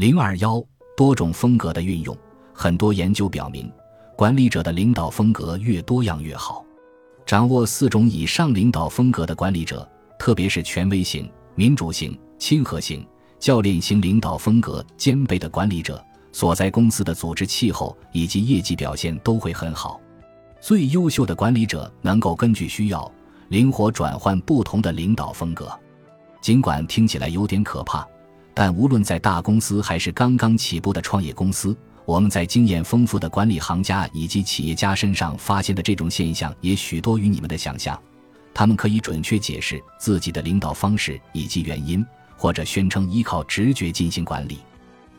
零二幺多种风格的运用，很多研究表明，管理者的领导风格越多样越好。掌握四种以上领导风格的管理者，特别是权威型、民主型、亲和型、教练型领导风格兼备的管理者，所在公司的组织气候以及业绩表现都会很好。最优秀的管理者能够根据需要灵活转换不同的领导风格。尽管听起来有点可怕，但无论在大公司还是刚刚起步的创业公司，我们在经验丰富的管理行家以及企业家身上发现的这种现象也许多于你们的想象。他们可以准确解释自己的领导方式以及原因，或者宣称依靠直觉进行管理。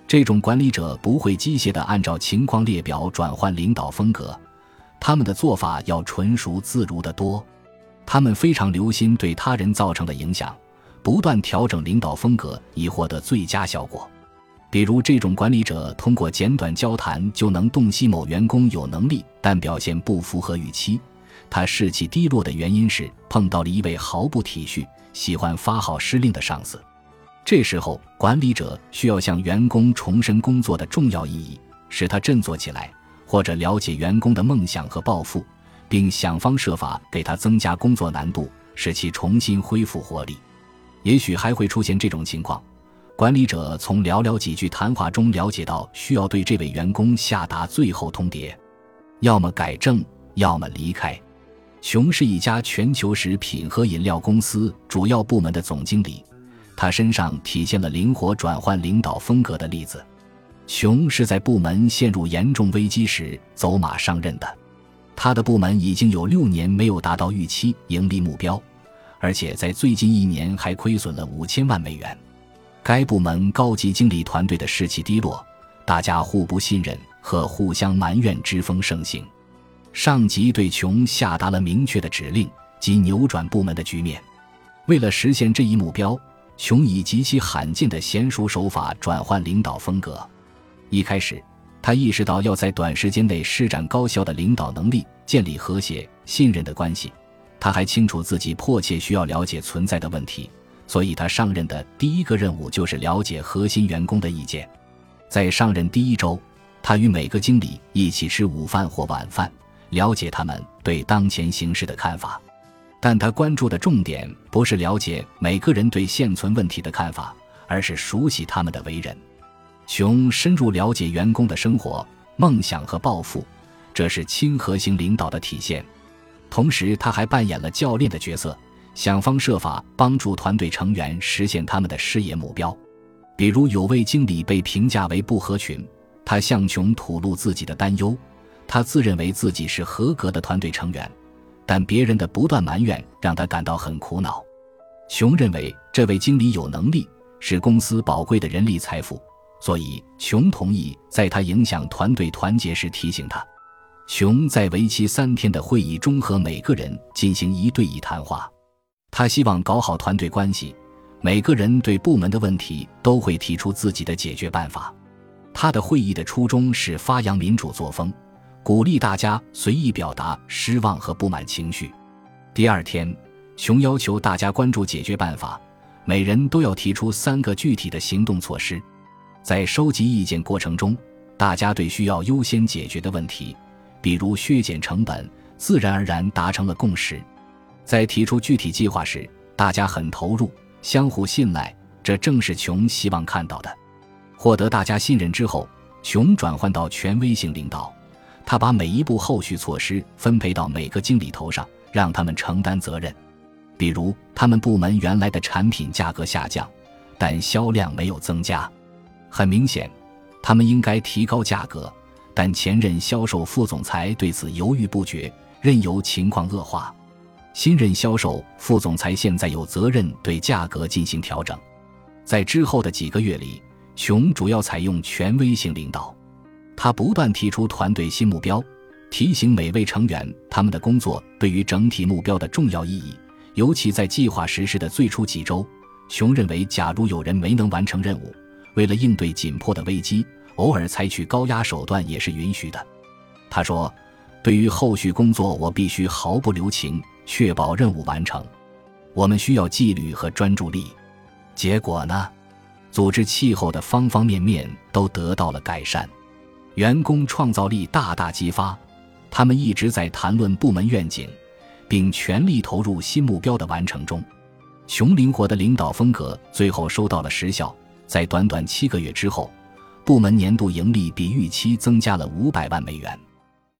这种管理者不会机械地按照情况列表转换领导风格。他们的做法要纯熟自如得多，他们非常留心对他人造成的影响，不断调整领导风格以获得最佳效果。比如，这种管理者通过简短交谈就能洞悉某员工有能力但表现不符合预期，他士气低落的原因是碰到了一位毫不体恤、喜欢发号施令的上司。这时候，管理者需要向员工重申工作的重要意义，使他振作起来。或者了解员工的梦想和抱负，并想方设法给他增加工作难度，使其重新恢复活力。也许还会出现这种情况：管理者从寥寥几句谈话中了解到，需要对这位员工下达最后通牒，要么改正，要么离开。熊是一家全球食品和饮料公司主要部门的总经理，他身上体现了灵活转换领导风格的例子。熊是在部门陷入严重危机时走马上任的，他的部门已经有六年没有达到预期盈利目标，而且在最近一年还亏损了五千万美元。该部门高级经理团队的士气低落，大家互不信任和互相埋怨之风盛行。上级对琼下达了明确的指令，即扭转部门的局面。为了实现这一目标，琼以极其罕见的娴熟手法转换领导风格。一开始，他意识到要在短时间内施展高效的领导能力，建立和谐、信任的关系。他还清楚自己迫切需要了解存在的问题，所以他上任的第一个任务就是了解核心员工的意见。在上任第一周，他与每个经理一起吃午饭或晚饭，了解他们对当前形势的看法。但他关注的重点不是了解每个人对现存问题的看法，而是熟悉他们的为人。熊深入了解员工的生活、梦想和抱负，这是亲和型领导的体现。同时，他还扮演了教练的角色，想方设法帮助团队成员实现他们的事业目标。比如，有位经理被评价为不合群，他向琼吐露自己的担忧。他自认为自己是合格的团队成员，但别人的不断埋怨让他感到很苦恼。琼认为这位经理有能力，是公司宝贵的人力财富。所以，琼同意在他影响团队团结时提醒他。熊在为期三天的会议中和每个人进行一对一谈话。他希望搞好团队关系，每个人对部门的问题都会提出自己的解决办法。他的会议的初衷是发扬民主作风，鼓励大家随意表达失望和不满情绪。第二天，熊要求大家关注解决办法，每人都要提出三个具体的行动措施。在收集意见过程中，大家对需要优先解决的问题，比如削减成本，自然而然达成了共识。在提出具体计划时，大家很投入，相互信赖，这正是琼希望看到的。获得大家信任之后，琼转换到权威性领导，他把每一步后续措施分配到每个经理头上，让他们承担责任。比如，他们部门原来的产品价格下降，但销量没有增加。很明显，他们应该提高价格，但前任销售副总裁对此犹豫不决，任由情况恶化。新任销售副总裁现在有责任对价格进行调整。在之后的几个月里，熊主要采用权威性领导，他不断提出团队新目标，提醒每位成员他们的工作对于整体目标的重要意义。尤其在计划实施的最初几周，熊认为，假如有人没能完成任务，为了应对紧迫的危机，偶尔采取高压手段也是允许的。他说：“对于后续工作，我必须毫不留情，确保任务完成。我们需要纪律和专注力。”结果呢？组织气候的方方面面都得到了改善，员工创造力大大激发，他们一直在谈论部门愿景，并全力投入新目标的完成中。穷灵活的领导风格最后收到了实效，在短短七个月之后，部门年度盈利比预期增加了五百万美元。